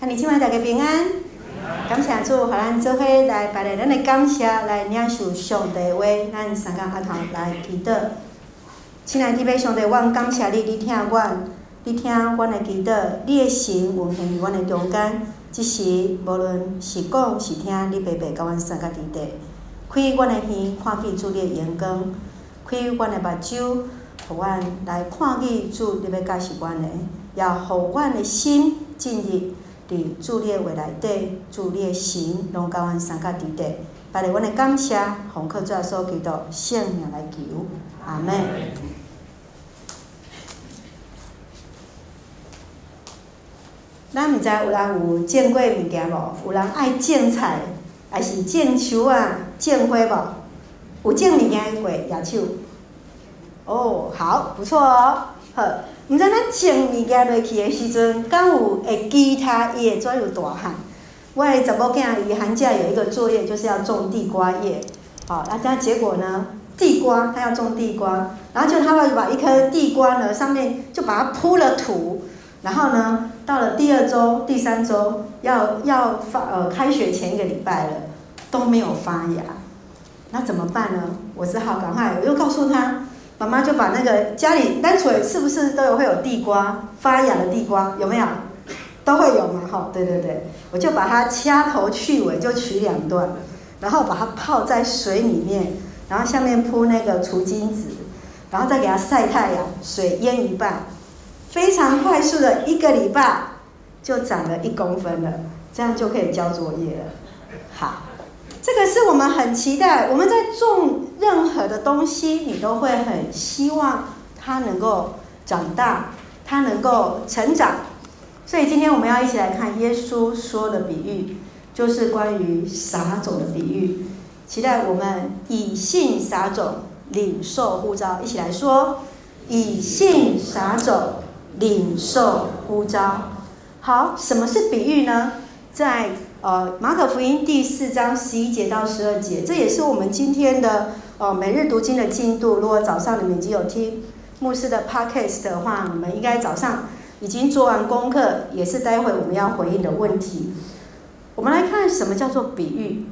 看你今晚大家平安，感谢主，互咱做伙来摆来咱的感谢，来领受上帝话，咱三个阿头来祈祷。亲爱的弟兄上帝，阮感谢你，你听阮，你听阮的祈祷，你的心运行于阮的中间。即时无论是讲是听，你白白甲阮三个弟弟，开阮的耳，看见主你的眼光，开阮的目睭，互阮来看见主你要教示阮的，也互阮的心进入。伫主你的话内底，主你的心，拢甲阮三个弟弟，摆来阮的感谢，奉靠主耶稣基督圣名来求，阿妹。咱毋知有人有种过物件无？有人爱种菜，还是种树啊、种花无？有种物件过野手？哦，好，不错哦，好。毋知咱种物件落去的时阵，敢有会记他伊会怎有大汉？我的查某囝伊寒假有一个作业，就是要种地瓜叶。好，那这样结果呢？地瓜，他要种地瓜，然后就他会把一颗地瓜呢，上面就把它铺了土，然后呢，到了第二周、第三周，要要发呃开学前一个礼拜了，都没有发芽，那怎么办呢？我只好赶快，我又告诉他。妈妈就把那个家里单纯是不是都有会有地瓜发芽的地瓜有没有？都会有嘛，哈，对对对，我就把它掐头去尾，就取两段，然后把它泡在水里面，然后下面铺那个除菌纸，然后再给它晒太阳，水淹一半，非常快速的一个礼拜就长了一公分了，这样就可以交作业了，好。这个是我们很期待，我们在种任何的东西，你都会很希望它能够长大，它能够成长。所以今天我们要一起来看耶稣说的比喻，就是关于撒种的比喻。期待我们以信撒种，领受呼召。一起来说：以信撒种，领受呼召。好，什么是比喻呢？在呃，马可福音第四章十一节到十二节，这也是我们今天的呃每日读经的进度。如果早上你们已经有听牧师的 podcast 的话，你们应该早上已经做完功课，也是待会我们要回应的问题。我们来看什么叫做比喻。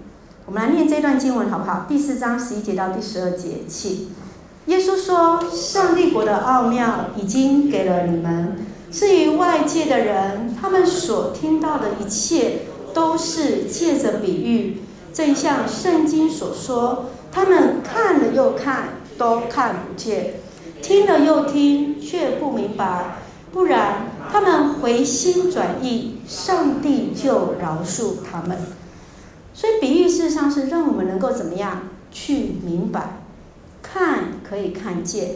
我们来念这段经文好不好？第四章十一节到第十二节，请耶稣说：“上帝国的奥妙已经给了你们，至于外界的人，他们所听到的一切。”都是借着比喻，正像圣经所说，他们看了又看，都看不见；听了又听，却不明白。不然，他们回心转意，上帝就饶恕他们。所以，比喻事实上是让我们能够怎么样去明白？看可以看见，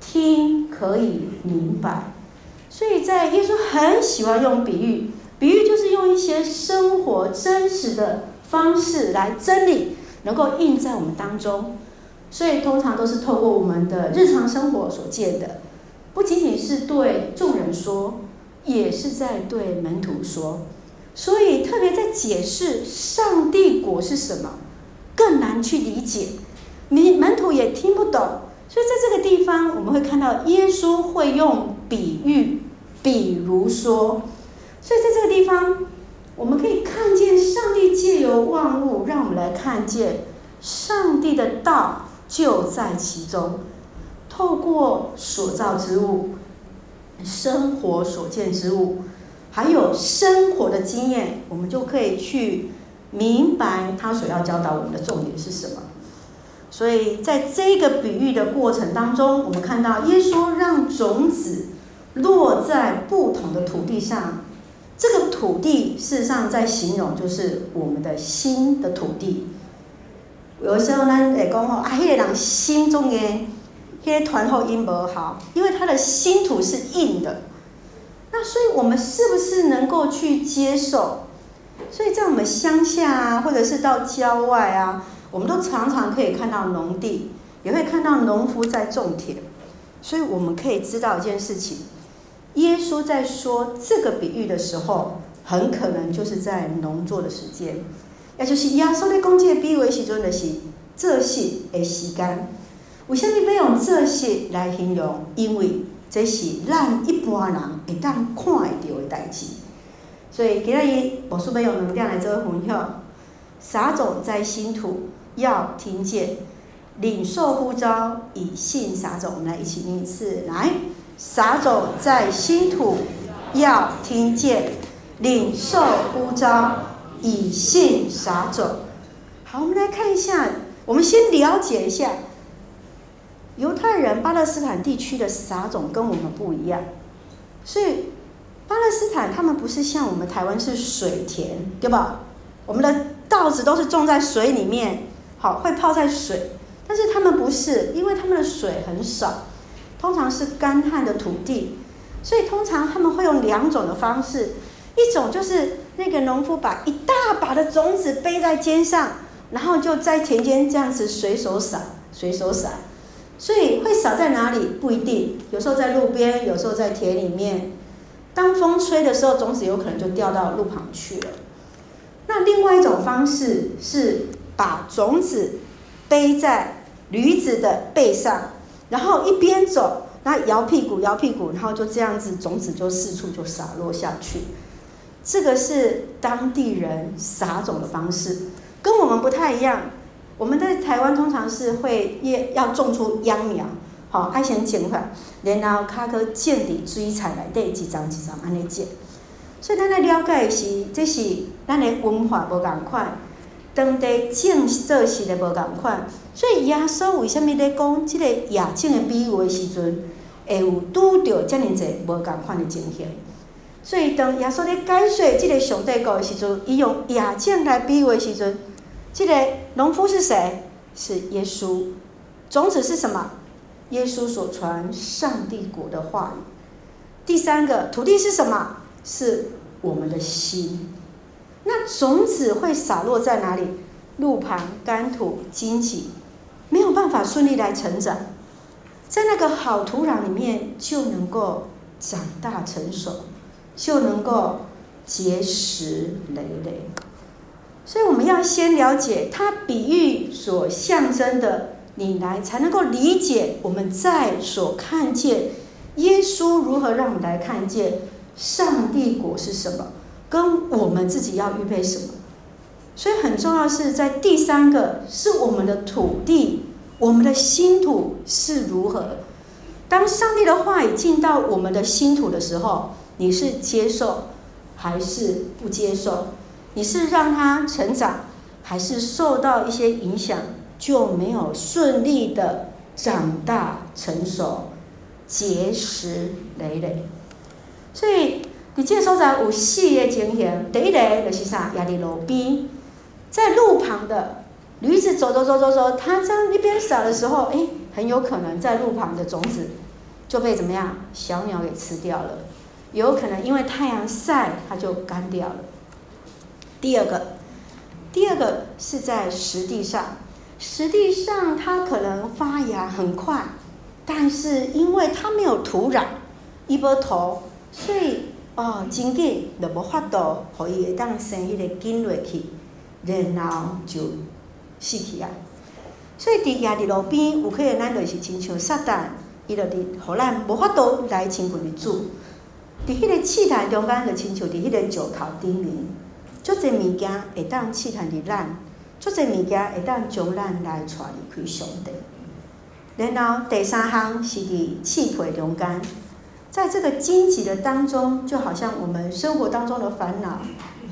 听可以明白。所以在耶稣很喜欢用比喻。比喻就是用一些生活真实的方式来真理，能够印在我们当中，所以通常都是透过我们的日常生活所见的，不仅仅是对众人说，也是在对门徒说，所以特别在解释上帝国是什么，更难去理解，你门徒也听不懂，所以在这个地方我们会看到耶稣会用比喻，比如说。所以在这个地方，我们可以看见上帝借由万物，让我们来看见上帝的道就在其中。透过所造之物、生活所见之物，还有生活的经验，我们就可以去明白他所要教导我们的重点是什么。所以在这个比喻的过程当中，我们看到耶稣让种子落在不同的土地上。这个土地事实上在形容就是我们的心的土地。有时候呢，会讲吼，啊，那个人心中的那个团后音不好，因为他的心土是硬的。那所以我们是不是能够去接受？所以在我们乡下啊，或者是到郊外啊，我们都常常可以看到农地，也会看到农夫在种田。所以我们可以知道一件事情。耶稣在说这个比喻的时候，很可能就是在农作的时间，也就是耶稣在讲这个比喻的时阵的是这些的时间。为什么要用这些来形容？因为这是让一般人会当看得到的代志。所以今日我是不是有能量来做分享？撒种在新土，要听见，领受呼召，以信撒种。我们来一起念一次，来，撒种在新土，要听见，领受呼召，以信撒种。好，我们来看一下，我们先了解一下，犹太人巴勒斯坦地区的撒种跟我们不一样，所以。巴勒斯坦他们不是像我们台湾是水田，对吧？我们的稻子都是种在水里面，好，会泡在水。但是他们不是，因为他们的水很少，通常是干旱的土地，所以通常他们会用两种的方式，一种就是那个农夫把一大把的种子背在肩上，然后就在田间这样子随手撒，随手撒。所以会撒在哪里不一定，有时候在路边，有时候在田里面。当风吹的时候，种子有可能就掉到路旁去了。那另外一种方式是把种子背在驴子的背上，然后一边走，然后摇屁股摇屁股，然后就这样子，种子就四处就洒落下去。这个是当地人撒种的方式，跟我们不太一样。我们在台湾通常是会要种出秧苗。好，爱先种出来，然后卡去种伫水菜内底，一丛一丛安尼剪。所以咱来了解的是，这是咱的文化无共款，当地种做事的无共款。所以耶稣为虾米咧讲这个野种的比喻的时阵，会有拄着遮尔济无共款的情形。所以当耶稣咧解说这个上帝国的时阵，伊用野种来比喻的时阵，这个农夫是谁？是耶稣。种子是什么？耶稣所传上帝国的话语。第三个土地是什么？是我们的心。那种子会洒落在哪里？路旁、干土、荆棘，没有办法顺利来成长。在那个好土壤里面，就能够长大成熟，就能够结实累累。所以我们要先了解它比喻所象征的。你来才能够理解我们在所看见耶稣如何让我们来看见上帝国是什么，跟我们自己要预备什么。所以很重要是在第三个是我们的土地，我们的新土是如何。当上帝的话语进到我们的新土的时候，你是接受还是不接受？你是让它成长，还是受到一些影响？就没有顺利的长大成熟，结实累累。所以你这所在有四个情形，第一个就是啥？压在路边，在路旁的驴子走走走走走，它在一边扫的时候，哎，很有可能在路旁的种子就被怎么样？小鸟给吃掉了。有可能因为太阳晒，它就干掉了。第二个，第二个是在实地上。实地上，它可能发芽很快，但是因为它没有土壤，一波头，所以哦，真紧就无法度，互伊会当生迄个根落去，然后就死去啊。所以伫亚伫路边，有可能咱就是亲像撒旦，伊就伫互咱无法度来亲近的主。伫迄个试探中间，就亲像伫迄个石头顶面，足侪物件会当试探伫咱。做这物件会当将咱来带离开上帝。然后第三项是伫刺皮中间，在这个荆棘的当中，就好像我们生活当中的烦恼，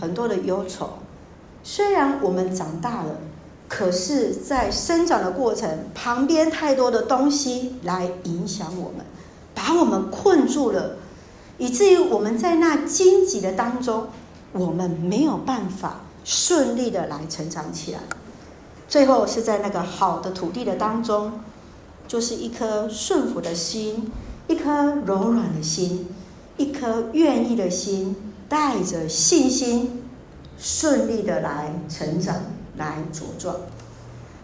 很多的忧愁。虽然我们长大了，可是，在生长的过程，旁边太多的东西来影响我们，把我们困住了，以至于我们在那荆棘的当中，我们没有办法。顺利的来成长起来，最后是在那个好的土地的当中，就是一颗顺服的心，一颗柔软的心，一颗愿意的心，带着信心，顺利的来成长，来茁壮。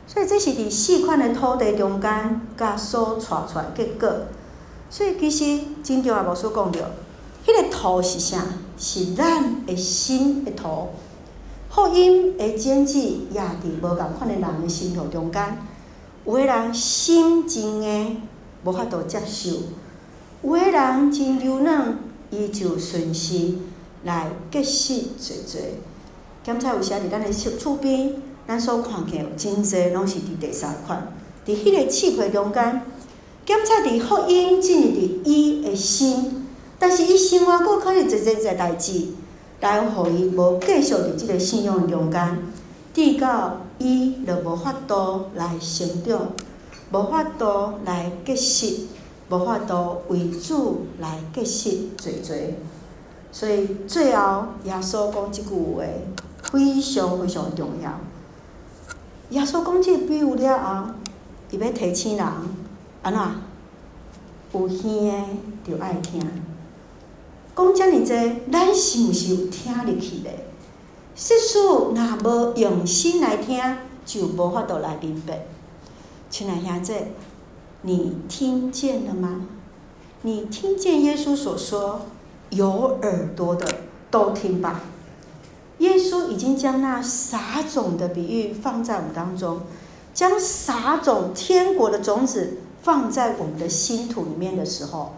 所以这是在四块的土地中间，甲所带出来结果。所以其实真重要，无所讲到，迄个土是啥？是咱的心的土。福音的种子也伫无共款的人的心头中间，有的人心真硬，无法度接受；有的人真柔软，伊就顺势；来结实济济。检菜有时伫咱的厝边，咱所看见有真济，拢是伫第三款，伫迄个刺皮中间。检菜伫福音进入伫伊的心，但是伊生活过可能一件件代志，来互伊无继续伫即个信仰中间，直到伊就无法度来成长，无法度来结识，无法度为主来结实济济。所以最后耶稣讲即句话，非常非常重要。耶稣讲即个比喻了后，伊要提醒人。安怎？有耳的就爱听。讲遮尔济，咱是毋是有听入去咧？世事若无用心来听，就无法度来明白。亲爱兄弟，你听见了吗？你听见耶稣所说，有耳朵的都听吧。耶稣已经将那撒种的比喻放在我们当中，将撒种天国的种子。放在我们的心土里面的时候，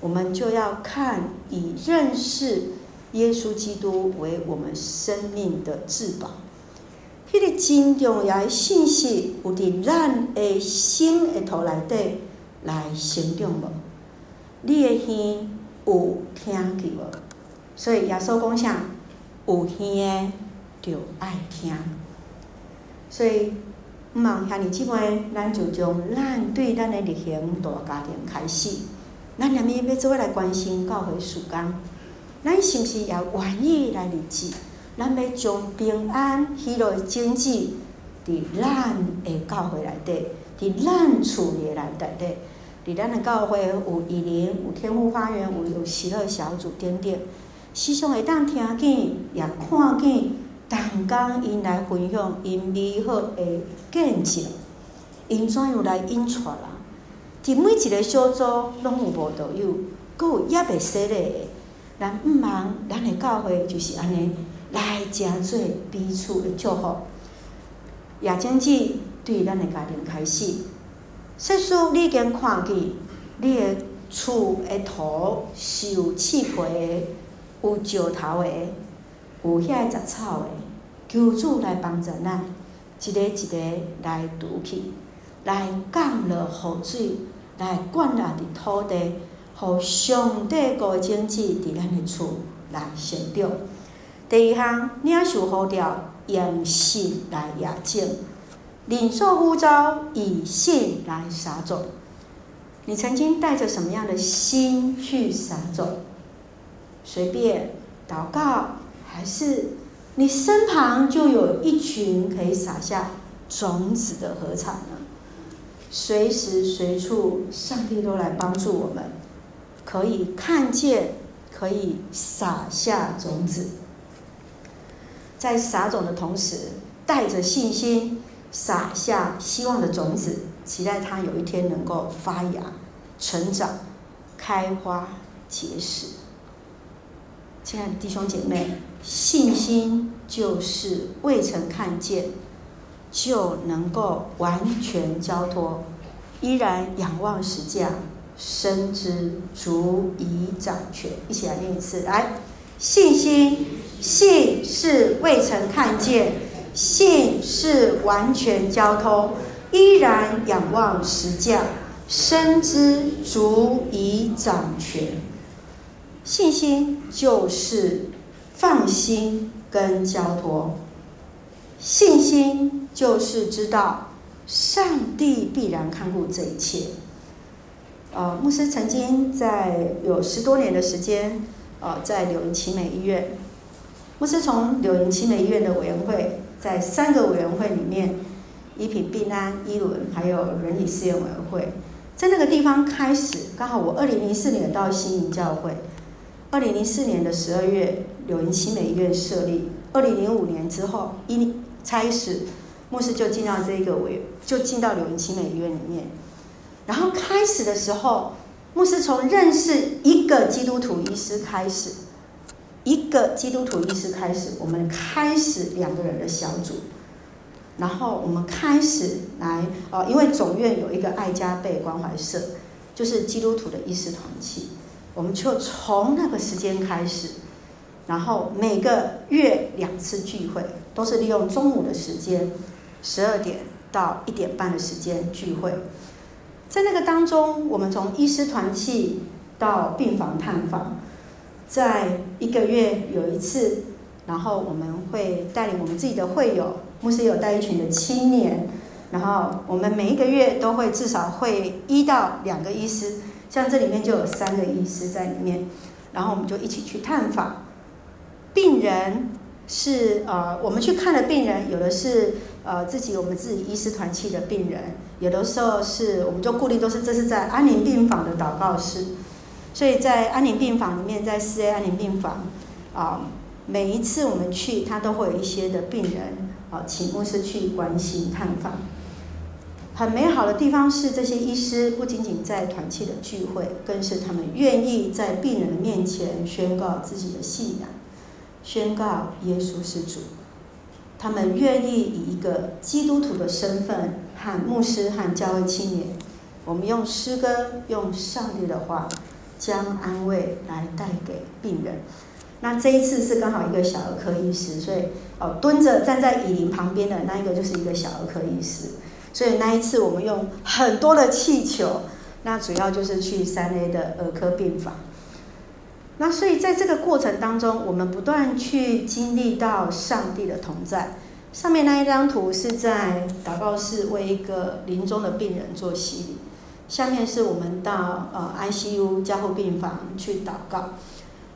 我们就要看以认识耶稣基督为我们生命的至宝。迄个真重要的信息，有伫咱的心里头内底来成长无？你的耳有听见无？所以耶稣讲啥？有耳的就爱听。所以。毋茫遐尔姊妹，咱就从咱对咱的日行大家庭开始，咱连咪要做伙来关心教会事工，咱是毋是也愿意来立志？咱要将平安喜乐的种子伫咱的教会内底，伫咱厝里内底，伫咱的教会有一零，有天父花园，有有喜乐小组等等，时常会当听见，也看见。同工因来分享因美好的见证，因怎样来引出啦？伫每一个小组拢有无导友，阁有也袂犀利的。咱毋忙，咱的教会就是安尼来诚做彼此的祝福。也总之对咱的家庭开始，世事你已经看见，你的厝的土是有刺皮的，有石头的。有遐个杂草的，求主来帮助咱，一个一个来拄去，来降落雨水，来灌入伫土地，互上帝个种子伫咱的厝来成长。第二项，领受呼召，用信来验证，领受呼召，以信来撒种。你曾经带着什么样的心去撒种？随便祷告。还是你身旁就有一群可以撒下种子的合唱呢？随时随处，上帝都来帮助我们，可以看见，可以撒下种子。在撒种的同时，带着信心撒下希望的种子，期待它有一天能够发芽、成长、开花、结实。亲爱的弟兄姐妹。信心就是未曾看见，就能够完全交托，依然仰望十架，深知足以掌权。一起来念一次，来，信心，信是未曾看见，信是完全交托，依然仰望十架，深知足以掌权。信心就是。放心跟交托，信心就是知道上帝必然看顾这一切。呃，牧师曾经在有十多年的时间，呃，在柳营奇美医院，牧师从柳营奇美医院的委员会，在三个委员会里面，医品、病安、医伦，还有人体试验委员会，在那个地方开始，刚好我二零零四年到新营教会。二零零四年的十二月，柳营奇美医院设立。二零零五年之后，一开始，牧师就进到这个委，就进到柳营奇美医院里面。然后开始的时候，牧师从认识一个基督徒医师开始，一个基督徒医师开始，我们开始两个人的小组。然后我们开始来，呃，因为总院有一个爱加倍关怀社，就是基督徒的医师团契。我们就从那个时间开始，然后每个月两次聚会，都是利用中午的时间，十二点到一点半的时间聚会。在那个当中，我们从医师团契到病房探访，在一个月有一次，然后我们会带领我们自己的会友，牧师有带一群的青年，然后我们每一个月都会至少会一到两个医师，像这里面就有三个医师在里面，然后我们就一起去探访。病人是呃，我们去看的病人，有的是呃自己我们自己医师团契的病人，有的时候是我们就固定都是这是在安宁病房的祷告室，所以在安宁病房里面，在四 A 安宁病房啊、每一次我们去，他都会有一些的病人啊、请牧师去关心探访。很美好的地方是，这些医师不仅仅在团契的聚会，更是他们愿意在病人的面前宣告自己的信仰。宣告耶稣是主，他们愿意以一个基督徒的身份和牧师和教会青年，我们用诗歌，用上帝的话，将安慰来带给病人。那这一次是刚好一个小儿科医师，所以哦蹲着站在椅铃旁边的那一个就是一个小儿科医师，所以那一次我们用很多的气球，那主要就是去三 A 的儿科病房。那所以在这个过程当中，我们不断去经历到上帝的同在。上面那一张图是在祷告室为一个临终的病人做洗礼，下面是我们到呃 ICU 加护病房去祷告。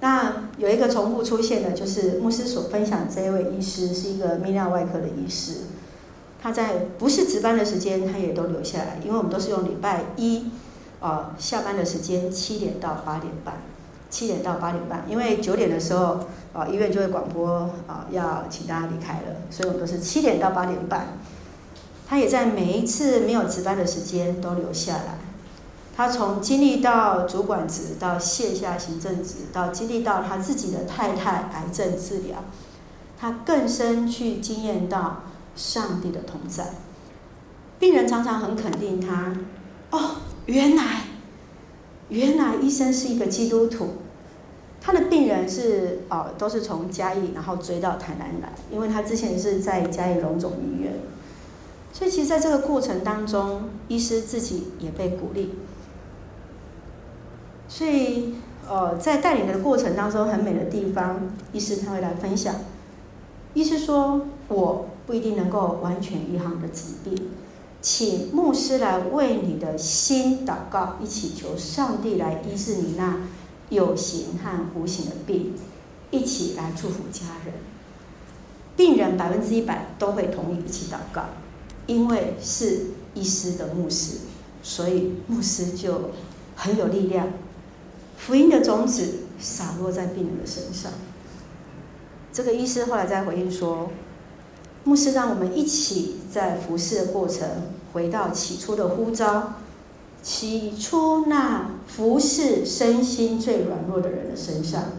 那有一个重复出现的，就是牧师所分享这一位医师是一个泌尿外科的医师，他在不是值班的时间，他也都留下来，因为我们都是用礼拜一呃下班的时间七点到八点半。七点到八点半，因为九点的时候，啊，医院就会广播啊，要请大家离开了，所以我们都是七点到八点半。他也在每一次没有值班的时间都留下来。他从经历到主管职，到卸下行政职，到经历到他自己的太太癌症治疗，他更深去经验到上帝的同在。病人常常很肯定他，哦，原来。原来医生是一个基督徒，他的病人是哦，都是从嘉义然后追到台南来，因为他之前是在嘉义荣总医院，所以其实在这个过程当中，医师自己也被鼓励，所以呃，在带领的过程当中，很美的地方，医师他会来分享，医师说，我不一定能够完全医好你的疾病。请牧师来为你的心祷告，一起求上帝来医治你那有形和无形的病，一起来祝福家人。病人百分之一百都会同意一起祷告，因为是医师的牧师，所以牧师就很有力量。福音的种子洒落在病人的身上。这个医师后来在回应说。牧师让我们一起在服侍的过程，回到起初的呼召，起初那服侍身心最软弱的人的身上，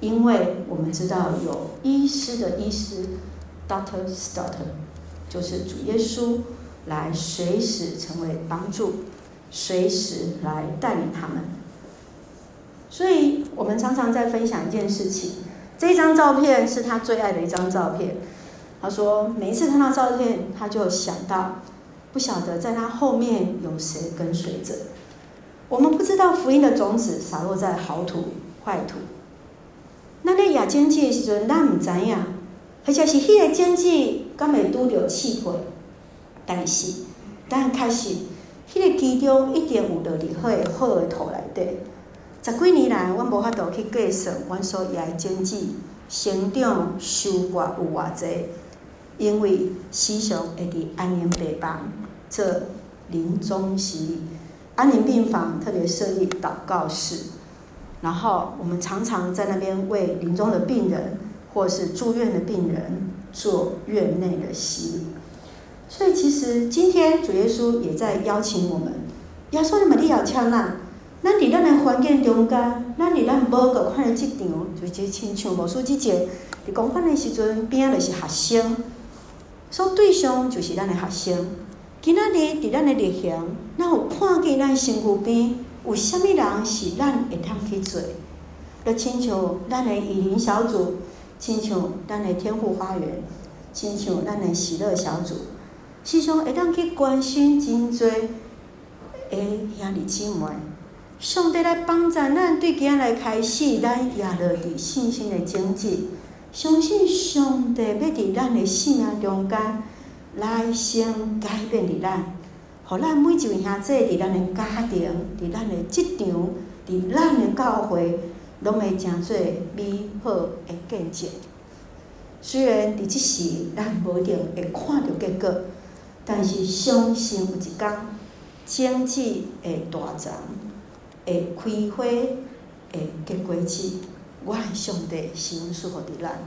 因为我们知道有医师的医师，Doctor's Doctor，就是主耶稣来随时成为帮助，随时来带领他们。所以我们常常在分享一件事情，这张照片是他最爱的一张照片。他说：“每一次看到照片，他就想到，不晓得在他后面有谁跟随着。我们不知道福音的种子洒落在好土、坏土。那那亚经济的时阵，咱唔知影，或者是迄个经济刚没拄着气配，但是，但确实，迄个其中一定有着好的好的土内底。十几年来，我无法度去计算，阮所亚的经济成长收获有偌济。”因为时常会伫安宁病房做临终洗礼，安宁病房特别设立祷告室，然后我们常常在那边为临终的病人或是住院的病人做院内的洗礼。所以其实今天主耶稣也在邀请我们，耶稣你们你要抢哪？咱伫咱的环境中间，咱伫咱无个看的职场，就是亲像无书记者，伫公馆的时阵边就是学生。所对象就是咱的学生。今仔日伫咱的历险，咱有看见咱身躯边有啥物人是咱会通去做，要亲像咱的以灵小组，亲像咱的天赋花园，亲像咱的喜乐小组，时常会当去关心真济诶兄弟姊妹。上帝来帮助咱，对今来开始，咱也落伫信心的经济，相信上帝要伫咱的生命中间来先改变伫咱，互咱每一位兄弟伫咱的家庭，伫咱的职场，伫咱的教会，拢会诚做美好的见证。虽然伫即时咱无一定会看到结果，但是相信有一天，经济会大涨。会开花，会结果子，我上帝心属乎伫咱。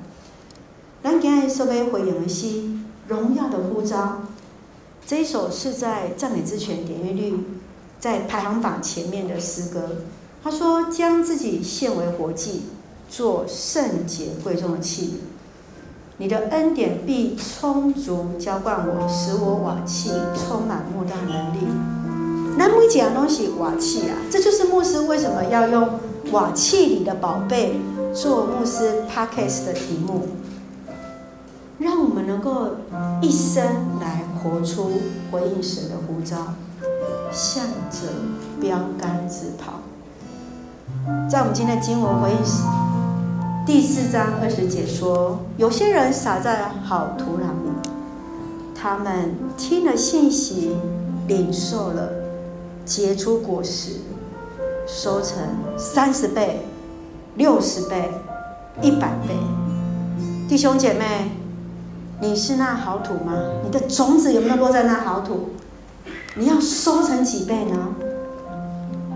咱今日所要回应的是《荣耀的呼召》，这一首是在赞美之泉点阅率在排行榜前面的诗歌。他说：“将自己献为活祭，做圣洁贵重的器皿。你的恩典必充足浇灌我，使我瓦器充满莫大能力。”那每一样东西瓦器啊，这就是牧师为什么要用瓦器里的宝贝做牧师 Podcast 的题目，让我们能够一生来活出回应神的呼召，向着标杆直跑。在我们今天的经文回应第四章二十节说，有些人撒在好土壤里，他们听了信息，领受了。结出果实，收成三十倍、六十倍、一百倍。弟兄姐妹，你是那好土吗？你的种子有没有落在那好土？你要收成几倍呢？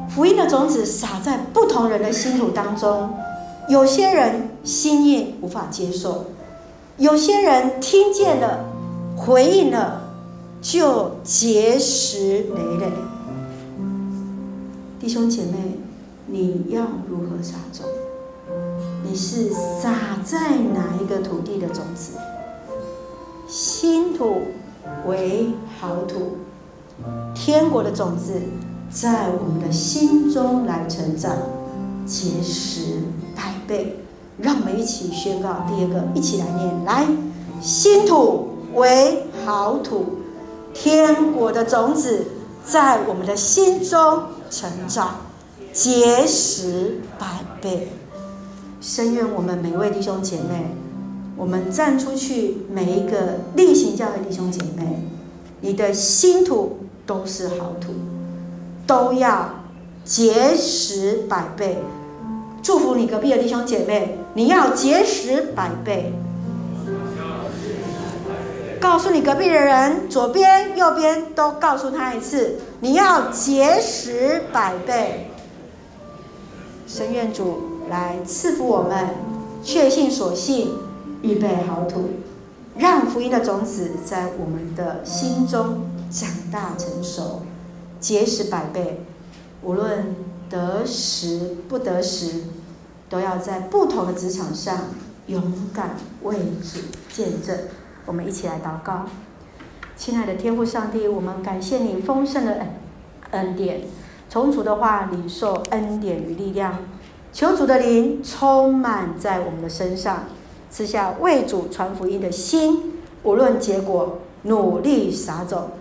福音的种子撒在不同人的心土当中，有些人心意无法接受，有些人听见了、回应了，就结实累累。弟兄姐妹，你要如何撒种？你是撒在哪一个土地的种子？新土为好土，天国的种子在我们的心中来成长，结实百倍。让我们一起宣告第二个，一起来念：来，新土为好土，天国的种子在我们的心中。成长，结实百倍。深愿我们每位弟兄姐妹，我们站出去，每一个例行教的弟兄姐妹，你的心土都是好土，都要结实百倍。祝福你隔壁的弟兄姐妹，你要结实百倍。告诉你隔壁的人，左边、右边都告诉他一次，你要节食百倍。神愿主来赐福我们，确信所信，预备好土，让福音的种子在我们的心中长大成熟，节食百倍。无论得时不得时，都要在不同的职场上勇敢为主见证。我们一起来祷告，亲爱的天父上帝，我们感谢你丰盛的恩恩典，从主的话领受恩典与力量，求主的灵充满在我们的身上，赐下为主传福音的心，无论结果，努力撒种，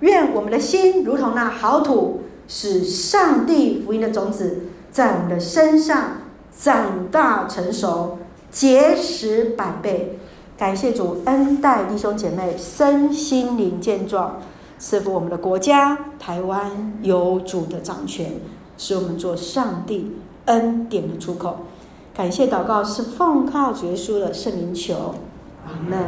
愿我们的心如同那好土，使上帝福音的种子在我们的身上长大成熟，结实百倍。感谢主恩待弟兄姐妹身心灵健壮，赐福我们的国家台湾有主的掌权，使我们做上帝恩典的出口。感谢祷告是奉靠主耶稣的圣灵求，阿门。